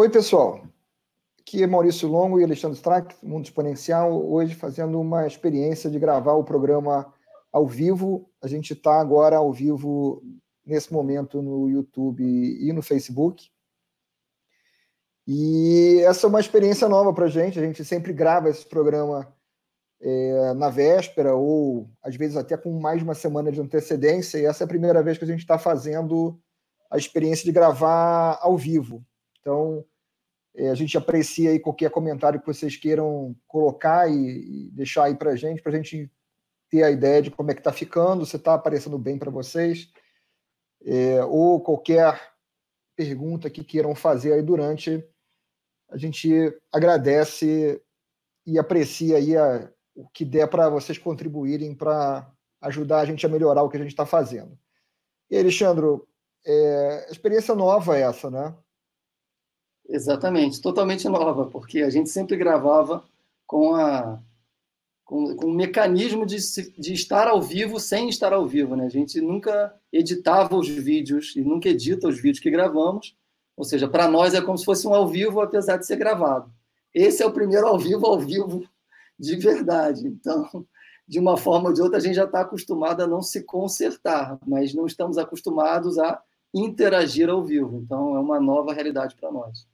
Oi, pessoal. Aqui é Maurício Longo e Alexandre Strack, Mundo Exponencial, hoje fazendo uma experiência de gravar o programa ao vivo. A gente está agora ao vivo nesse momento no YouTube e no Facebook. E essa é uma experiência nova para a gente. A gente sempre grava esse programa é, na véspera ou às vezes até com mais de uma semana de antecedência. E essa é a primeira vez que a gente está fazendo a experiência de gravar ao vivo. Então, é, a gente aprecia aí qualquer comentário que vocês queiram colocar e, e deixar aí para a gente, para a gente ter a ideia de como é que está ficando, se está aparecendo bem para vocês, é, ou qualquer pergunta que queiram fazer aí durante, a gente agradece e aprecia aí a, o que der para vocês contribuírem para ajudar a gente a melhorar o que a gente está fazendo. E Alexandre, é, experiência nova essa, né? Exatamente, totalmente nova, porque a gente sempre gravava com a com, com um mecanismo de, de estar ao vivo sem estar ao vivo, né? A gente nunca editava os vídeos e nunca edita os vídeos que gravamos, ou seja, para nós é como se fosse um ao vivo, apesar de ser gravado. Esse é o primeiro ao vivo, ao vivo de verdade. Então, de uma forma ou de outra, a gente já está acostumado a não se consertar, mas não estamos acostumados a interagir ao vivo. Então, é uma nova realidade para nós.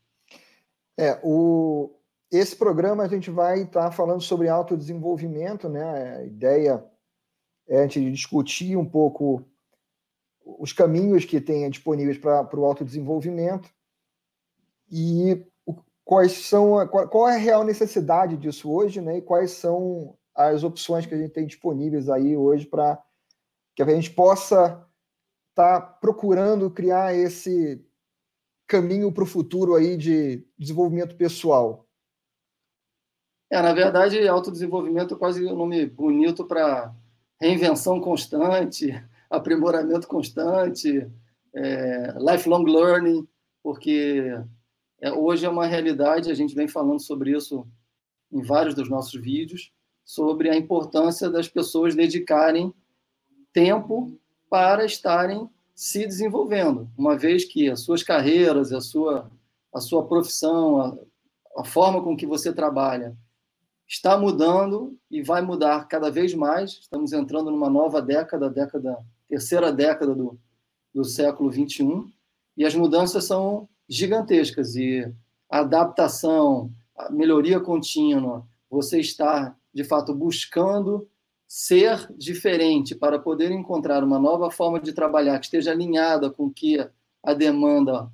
É, o, esse programa a gente vai estar tá falando sobre autodesenvolvimento, né? A ideia é a gente discutir um pouco os caminhos que tem disponíveis para o autodesenvolvimento e quais são qual, qual, é a real necessidade disso hoje, né? E quais são as opções que a gente tem disponíveis aí hoje para que a gente possa estar tá procurando criar esse caminho para o futuro aí de desenvolvimento pessoal? É, na verdade, autodesenvolvimento é quase um nome bonito para reinvenção constante, aprimoramento constante, é, lifelong learning, porque é, hoje é uma realidade, a gente vem falando sobre isso em vários dos nossos vídeos, sobre a importância das pessoas dedicarem tempo para estarem se desenvolvendo, uma vez que as suas carreiras, a sua, a sua profissão, a, a forma com que você trabalha está mudando e vai mudar cada vez mais. Estamos entrando numa nova década, década terceira década do, do século 21, e as mudanças são gigantescas e a adaptação, a melhoria contínua, você está de fato buscando ser diferente para poder encontrar uma nova forma de trabalhar que esteja alinhada com o que a demanda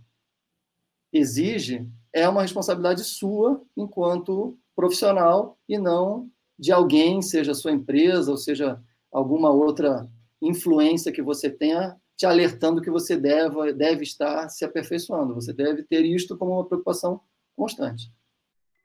exige, é uma responsabilidade sua enquanto profissional e não de alguém, seja sua empresa ou seja alguma outra influência que você tenha te alertando que você deve, deve estar se aperfeiçoando. Você deve ter isto como uma preocupação constante.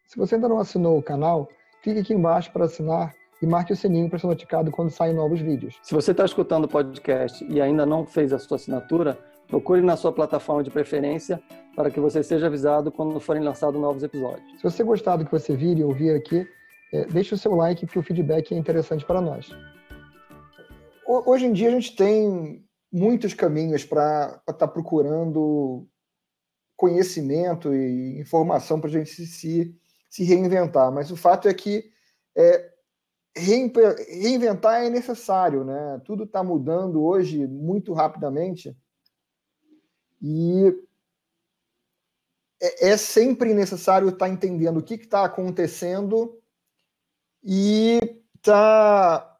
Se você ainda não assinou o canal, clique aqui embaixo para assinar e marque o sininho para ser notificado quando saem novos vídeos. Se você está escutando o podcast e ainda não fez a sua assinatura, procure na sua plataforma de preferência para que você seja avisado quando forem lançados novos episódios. Se você gostar do que você vir e ouvir aqui, é, deixe o seu like, porque o feedback é interessante para nós. Hoje em dia a gente tem muitos caminhos para estar tá procurando conhecimento e informação para a gente se, se reinventar, mas o fato é que é, reinventar é necessário, né? Tudo está mudando hoje muito rapidamente e é, é sempre necessário estar tá entendendo o que está acontecendo e estar tá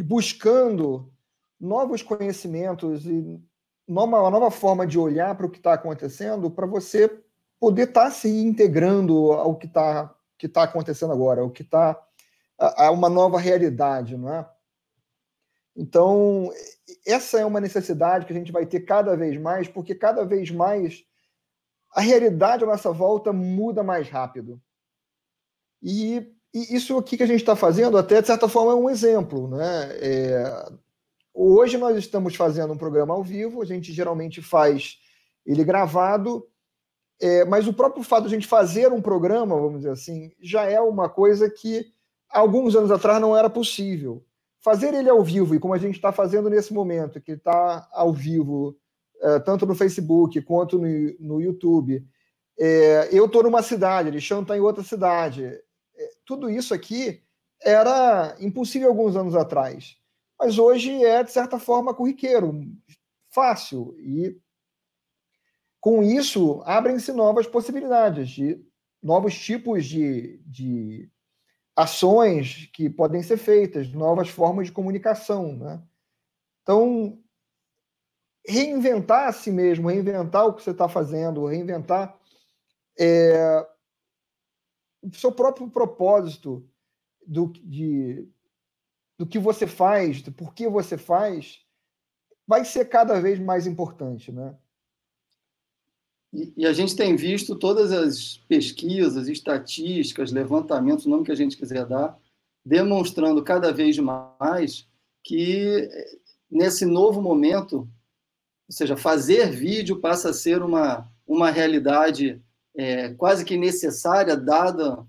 buscando novos conhecimentos e uma nova forma de olhar para o que está acontecendo para você poder estar tá se integrando ao que está que tá acontecendo agora, o que está a, uma nova realidade, não é? Então, essa é uma necessidade que a gente vai ter cada vez mais, porque cada vez mais a realidade à nossa volta muda mais rápido. E, e isso aqui que a gente está fazendo, até de certa forma, é um exemplo. Né? É, hoje nós estamos fazendo um programa ao vivo, a gente geralmente faz ele gravado, é, mas o próprio fato de a gente fazer um programa, vamos dizer assim, já é uma coisa que alguns anos atrás não era possível. Fazer ele ao vivo, e como a gente está fazendo nesse momento, que está ao vivo, é, tanto no Facebook quanto no, no YouTube, É, eu estou numa cidade, Alexandre está em outra cidade. É, tudo isso aqui era impossível alguns anos atrás, mas hoje é, de certa forma, corriqueiro, fácil. E com isso, abrem-se novas possibilidades de novos tipos de, de ações que podem ser feitas, novas formas de comunicação. Né? Então, reinventar a si mesmo, reinventar o que você está fazendo, reinventar é, o seu próprio propósito do, de, do que você faz, do porquê você faz, vai ser cada vez mais importante, né? E, e a gente tem visto todas as pesquisas, estatísticas, levantamentos, o nome que a gente quiser dar, demonstrando cada vez mais que nesse novo momento, ou seja, fazer vídeo passa a ser uma, uma realidade é, quase que necessária, dada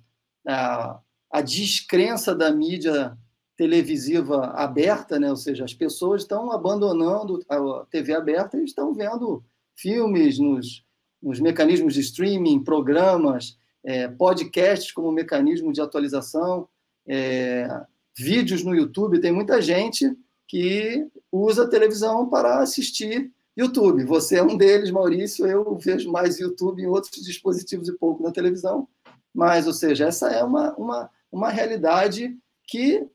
a, a descrença da mídia televisiva aberta, né? ou seja, as pessoas estão abandonando a TV aberta e estão vendo filmes nos, nos mecanismos de streaming, programas, é, podcasts como mecanismo de atualização, é, vídeos no YouTube. Tem muita gente que usa a televisão para assistir YouTube. Você é um deles, Maurício. Eu vejo mais YouTube em outros dispositivos e pouco na televisão. Mas, ou seja, essa é uma, uma, uma realidade que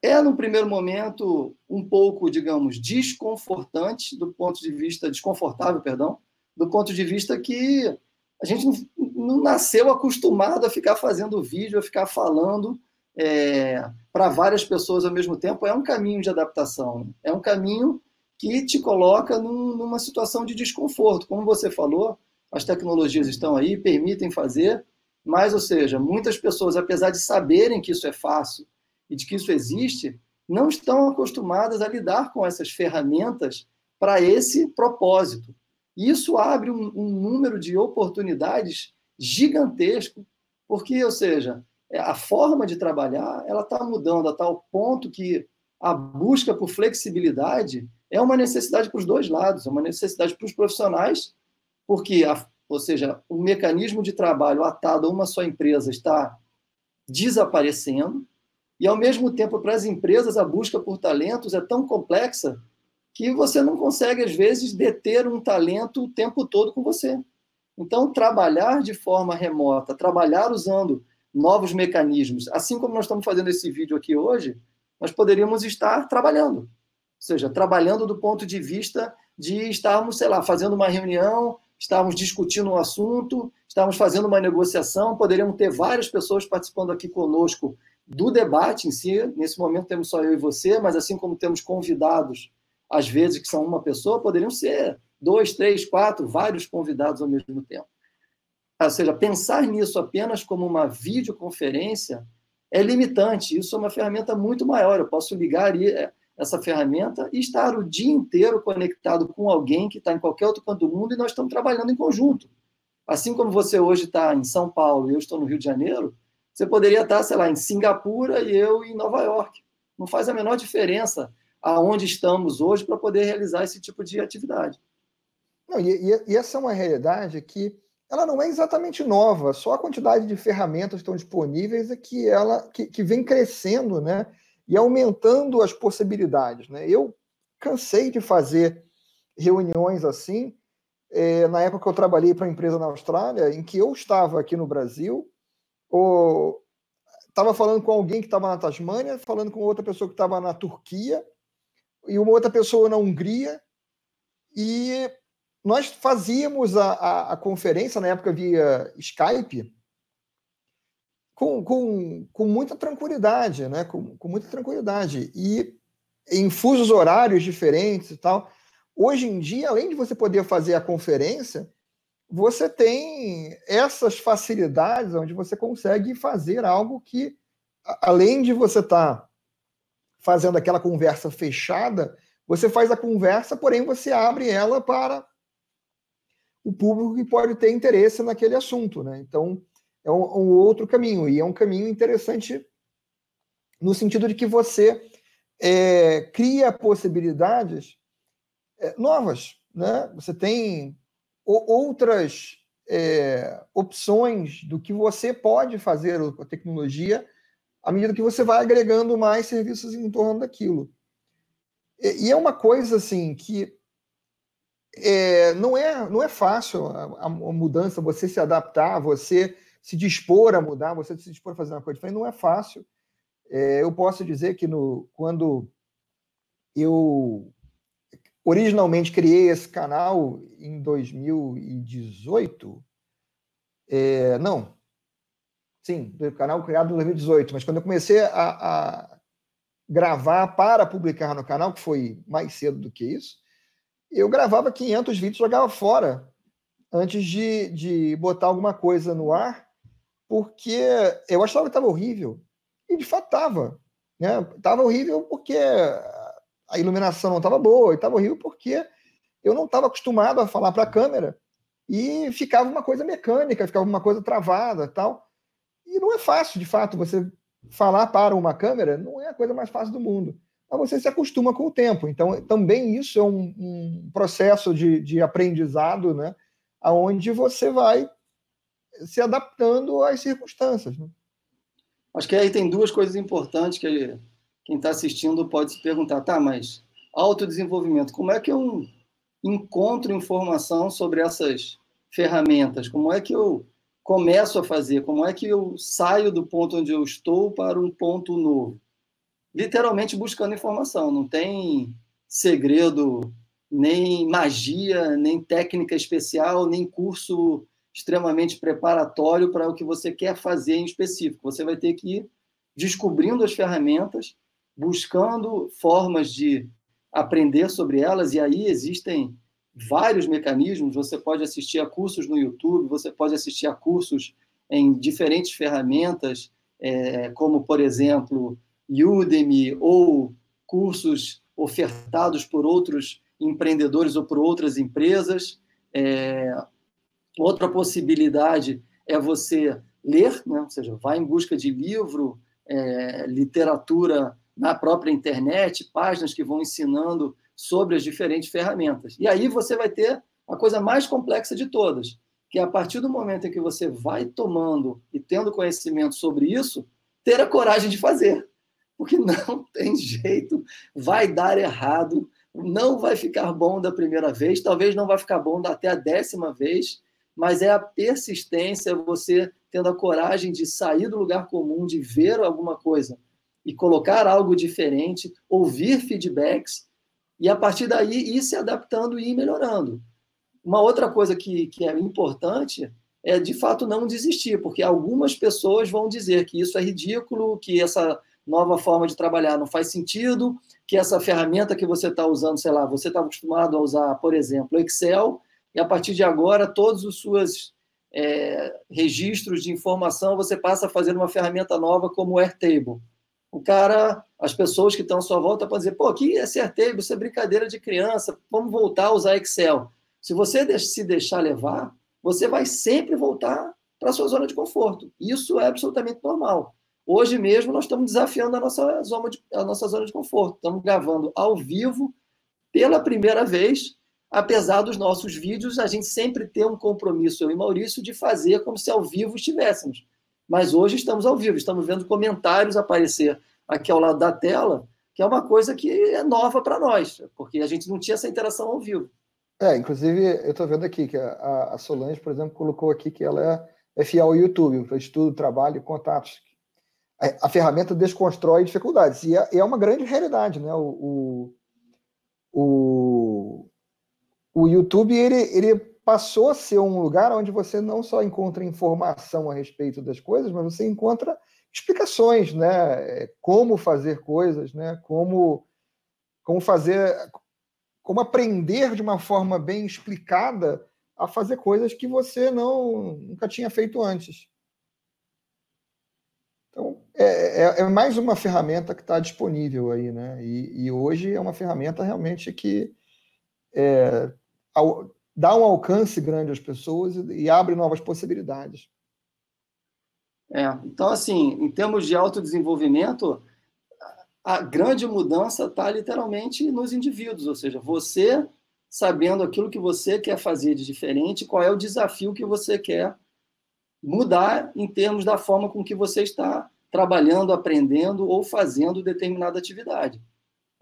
é, no primeiro momento, um pouco, digamos, desconfortante, do ponto de vista, desconfortável, perdão, do ponto de vista que a gente não, nasceu acostumado a ficar fazendo vídeo, a ficar falando é, para várias pessoas ao mesmo tempo. É um caminho de adaptação, é um caminho que te coloca num, numa situação de desconforto. Como você falou, as tecnologias estão aí, permitem fazer, mas, ou seja, muitas pessoas, apesar de saberem que isso é fácil e de que isso existe, não estão acostumadas a lidar com essas ferramentas para esse propósito. Isso abre um, um número de oportunidades gigantesco, porque, ou seja, a forma de trabalhar ela está mudando a tal ponto que a busca por flexibilidade é uma necessidade para os dois lados, é uma necessidade para os profissionais, porque, a, ou seja, o mecanismo de trabalho atado a uma só empresa está desaparecendo, e, ao mesmo tempo, para as empresas, a busca por talentos é tão complexa que você não consegue, às vezes, deter um talento o tempo todo com você. Então, trabalhar de forma remota, trabalhar usando novos mecanismos, assim como nós estamos fazendo esse vídeo aqui hoje, nós poderíamos estar trabalhando ou seja, trabalhando do ponto de vista de estarmos, sei lá, fazendo uma reunião, estarmos discutindo um assunto, estarmos fazendo uma negociação, poderíamos ter várias pessoas participando aqui conosco do debate em si. Nesse momento temos só eu e você, mas assim como temos convidados, às vezes que são uma pessoa, poderiam ser dois, três, quatro, vários convidados ao mesmo tempo. Ou seja, pensar nisso apenas como uma videoconferência é limitante. Isso é uma ferramenta muito maior. Eu posso ligar é, essa ferramenta e estar o dia inteiro conectado com alguém que está em qualquer outro canto do mundo e nós estamos trabalhando em conjunto. Assim como você hoje está em São Paulo e eu estou no Rio de Janeiro, você poderia estar, sei lá, em Singapura e eu em Nova York. Não faz a menor diferença aonde estamos hoje para poder realizar esse tipo de atividade. Não, e, e, essa é uma realidade que ela não é exatamente nova, só a quantidade de ferramentas que estão disponíveis é que ela que, que vem crescendo, né? e aumentando as possibilidades. Né? Eu cansei de fazer reuniões assim, é, na época que eu trabalhei para uma empresa na Austrália, em que eu estava aqui no Brasil, ou estava falando com alguém que estava na Tasmânia, falando com outra pessoa que estava na Turquia, e uma outra pessoa na Hungria, e nós fazíamos a, a, a conferência, na época via Skype, com, com, com muita tranquilidade, né? Com, com muita tranquilidade. E em fusos horários diferentes e tal. Hoje em dia, além de você poder fazer a conferência, você tem essas facilidades onde você consegue fazer algo que, além de você estar tá fazendo aquela conversa fechada, você faz a conversa, porém você abre ela para o público que pode ter interesse naquele assunto, né? Então, é um, um, outro caminho, e é um caminho interessante no sentido de que você é, cria possibilidades é, novas. Né? Você tem outras é, opções do que você pode fazer com a tecnologia à medida que você vai agregando mais serviços em torno daquilo. E, é uma coisa assim que é, não, é, não é fácil a, a, mudança, você se adaptar, você se dispor a mudar, você se dispor a fazer uma coisa diferente, não é fácil. É, eu posso dizer que no, quando eu originalmente criei esse canal em 2018, é, não, sim, o canal criado em 2018, mas quando eu comecei a, a gravar para publicar no canal, que foi mais cedo do que isso, eu gravava 500 vídeos, jogava fora antes de, de botar alguma coisa no ar, porque eu achava que estava horrível. E de fato estava. Né? Estava horrível porque a iluminação não estava boa, e estava horrível porque eu não estava acostumado a falar para a câmera e ficava uma coisa mecânica, ficava uma coisa travada tal. E não é fácil, de fato, você falar para uma câmera, não é a coisa mais fácil do mundo mas você se acostuma com o tempo. Então, também isso é um, um processo de, de aprendizado, né? Onde você vai se adaptando às circunstâncias. Né? Acho que aí tem duas coisas importantes que quem está assistindo pode se perguntar, tá, mas autodesenvolvimento, como é que eu encontro informação sobre essas ferramentas? Como é que eu começo a fazer? Como é que eu saio do ponto onde eu estou para um ponto novo? literalmente buscando informação. Não tem segredo, nem magia, nem técnica especial, nem curso extremamente preparatório para o que você quer fazer em específico. Você vai ter que ir descobrindo as ferramentas, buscando formas de aprender sobre elas, e aí existem vários mecanismos. Você pode assistir a cursos no YouTube, você pode assistir a cursos em diferentes ferramentas, é, como, por exemplo, Udemy ou cursos ofertados por outros empreendedores ou por outras empresas. É, outra possibilidade é você ler, né? ou seja, vai em busca de livro, é, literatura na própria internet, páginas que vão ensinando sobre as diferentes ferramentas. E aí você vai ter a coisa mais complexa de todas, que é a partir do momento em que você vai tomando e tendo conhecimento sobre isso, ter a coragem de fazer porque não tem jeito, vai dar errado, não vai ficar bom da primeira vez, talvez não vai ficar bom até a décima vez, mas é a persistência, você tendo a coragem de sair do lugar comum, de ver alguma coisa e colocar algo diferente, ouvir feedbacks e a partir daí ir se adaptando e ir melhorando. Uma outra coisa que, que é importante é de fato não desistir, porque algumas pessoas vão dizer que isso é ridículo, que essa nova forma de trabalhar não faz sentido, que essa ferramenta que você está usando, sei lá, você está acostumado a usar, por exemplo, Excel, e a partir de agora, todos os seus é, registros de informação você passa a fazer uma ferramenta nova como o Airtable. O cara, as pessoas que estão à sua volta podem dizer, pô, que esse Airtable, isso é brincadeira de criança, vamos voltar a usar Excel. Se você se deixar levar, você vai sempre voltar para a sua zona de conforto. Isso é absolutamente normal. Hoje mesmo nós estamos desafiando a nossa zona de, a nossa zona de conforto. Estamos gravando ao vivo pela primeira vez, apesar dos nossos vídeos, a gente sempre ter um compromisso, eu e Maurício, de fazer como se ao vivo estivéssemos. Mas hoje estamos ao vivo, estamos vendo comentários aparecer aqui ao lado da tela, que é uma coisa que é nova para nós, porque a gente não tinha essa interação ao vivo. É, inclusive, eu estou vendo aqui que a, a Solange, por exemplo, colocou aqui que ela é, é fiel ao YouTube, para estudo, trabalho e contatos a, ferramenta desconstrói dificuldades. E é, é, uma grande realidade, né? O, o, o YouTube ele, ele passou a ser um lugar onde você não só encontra informação a respeito das coisas, mas você encontra explicações, né? Como fazer coisas, né? Como, como fazer, como aprender de uma forma bem explicada a fazer coisas que você não nunca tinha feito antes. Então, é, é, é mais uma ferramenta que está disponível aí, né? E, e, hoje é uma ferramenta realmente que é, ao, dá um alcance grande às pessoas e, e abre novas possibilidades. É, então, assim, em termos de autodesenvolvimento, a grande mudança está literalmente nos indivíduos, ou seja, você sabendo aquilo que você quer fazer de diferente, qual é o desafio que você quer mudar em termos da forma com que você está trabalhando, aprendendo ou fazendo determinada atividade.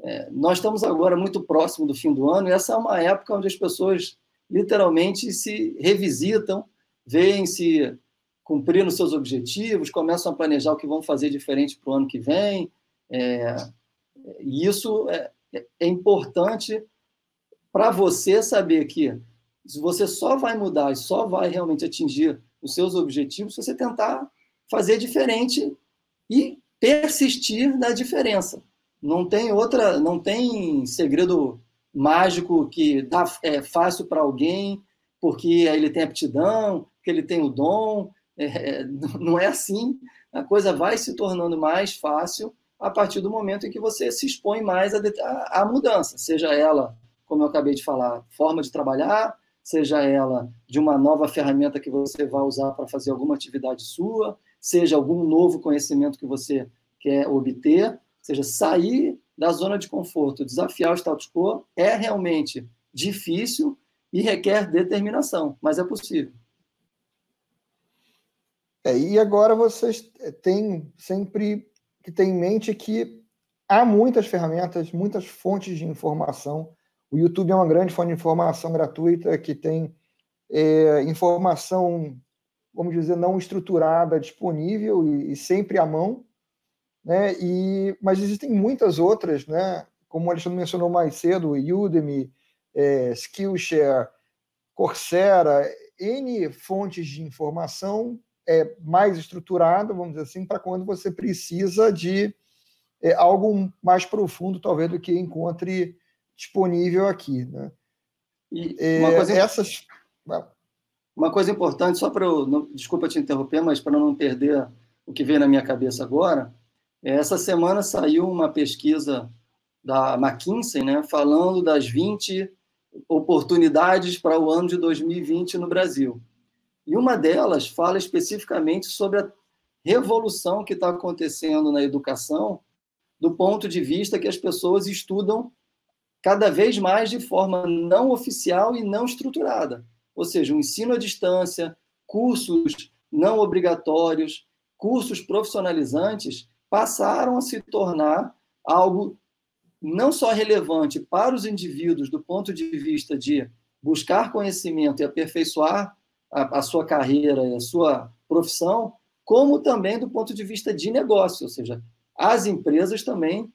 É, nós estamos agora muito próximo do fim do ano e essa é uma época onde as pessoas literalmente se revisitam, veem se cumprindo seus objetivos, começam a planejar o que vão fazer diferente para o ano que vem. É, e isso é, é importante para você saber que você só vai mudar e só vai realmente atingir os seus objetivos se você tentar fazer diferente e persistir na diferença. Não tem outra, não tem segredo mágico que dá é fácil para alguém porque ele tem aptidão, porque ele tem o dom. É, não é assim. A coisa vai se tornando mais fácil a partir do momento em que você se expõe mais à, mudança, seja ela, como eu acabei de falar, forma de trabalhar, seja ela de uma nova ferramenta que você vai usar para fazer alguma atividade sua, seja algum novo conhecimento que você quer obter, seja, sair da zona de conforto, desafiar o status quo é realmente difícil e requer determinação, mas é possível. É, e agora vocês têm sempre que ter em mente que há muitas ferramentas, muitas fontes de informação. O YouTube é uma grande fonte de informação gratuita que tem é, informação vamos dizer, não estruturada, disponível e, e, sempre à mão, né? E, mas existem muitas outras, né? Como o Alexandre mencionou mais cedo, Udemy, é, Skillshare, Coursera, N fontes de informação é, mais estruturada, vamos dizer assim, para quando você precisa de é, algo mais profundo, talvez, do que encontre disponível aqui, né? E é, coisa... essas uma coisa importante, só para eu. desculpa te interromper, mas para não perder o que veio na minha cabeça agora, essa semana saiu uma pesquisa da McKinsey, né, falando das 20 oportunidades para o ano de 2020 no Brasil. E uma delas fala especificamente sobre a revolução que está acontecendo na educação, do ponto de vista que as pessoas estudam cada vez mais de forma não oficial e não estruturada ou seja, o ensino à distância, cursos não obrigatórios, cursos profissionalizantes, passaram a se tornar algo não só relevante para os indivíduos do ponto de vista de buscar conhecimento e aperfeiçoar a, a sua carreira e a sua profissão, como também do ponto de vista de negócio, ou seja, as empresas também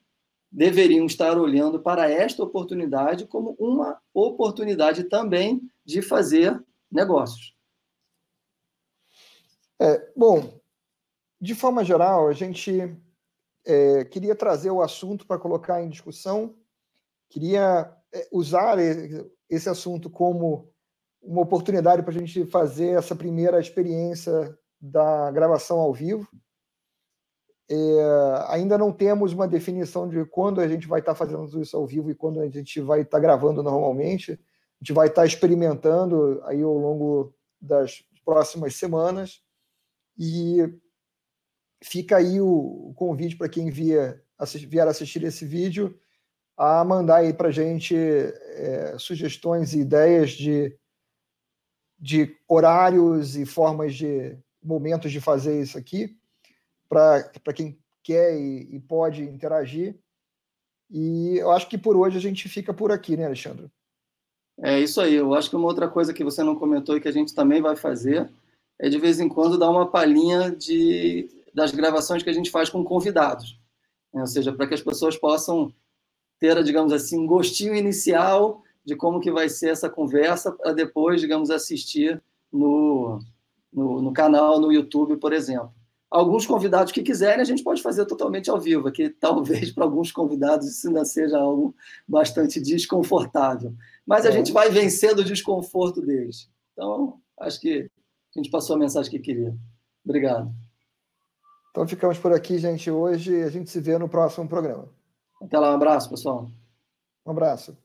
deveriam estar olhando para esta oportunidade como uma oportunidade também de fazer negócios. É, bom, de forma geral, a gente é, queria trazer o assunto para colocar em discussão, queria é, usar esse assunto como uma oportunidade para a gente fazer essa primeira experiência da gravação ao vivo. É, ainda não temos uma definição de quando a gente vai estar fazendo isso ao vivo e quando a gente vai estar gravando normalmente. A gente vai estar experimentando aí ao longo das próximas semanas e fica aí o, convite para quem via, assist, vier assistir esse vídeo a mandar aí para a gente é, sugestões e ideias de, de horários e formas de momentos de fazer isso aqui para quem quer e, e, pode interagir. E eu acho que por hoje a gente fica por aqui, né, Alexandre? É isso aí. Eu acho que uma outra coisa que você não comentou e que a gente também vai fazer é de vez em quando dar uma palhinha de, das gravações que a gente faz com convidados. Né? Ou seja, para que as pessoas possam ter, digamos assim, um gostinho inicial de como que vai ser essa conversa para depois, digamos, assistir no, no, no canal no YouTube, por exemplo alguns convidados que quiserem, a gente pode fazer totalmente ao vivo, aqui talvez para alguns convidados isso ainda seja algo bastante desconfortável. Mas a é. gente vai vencendo o desconforto deles. Então, acho que a gente passou a mensagem que queria. Obrigado. Então ficamos por aqui, gente, hoje. A gente se vê no próximo programa. Até lá, um abraço, pessoal. Um abraço.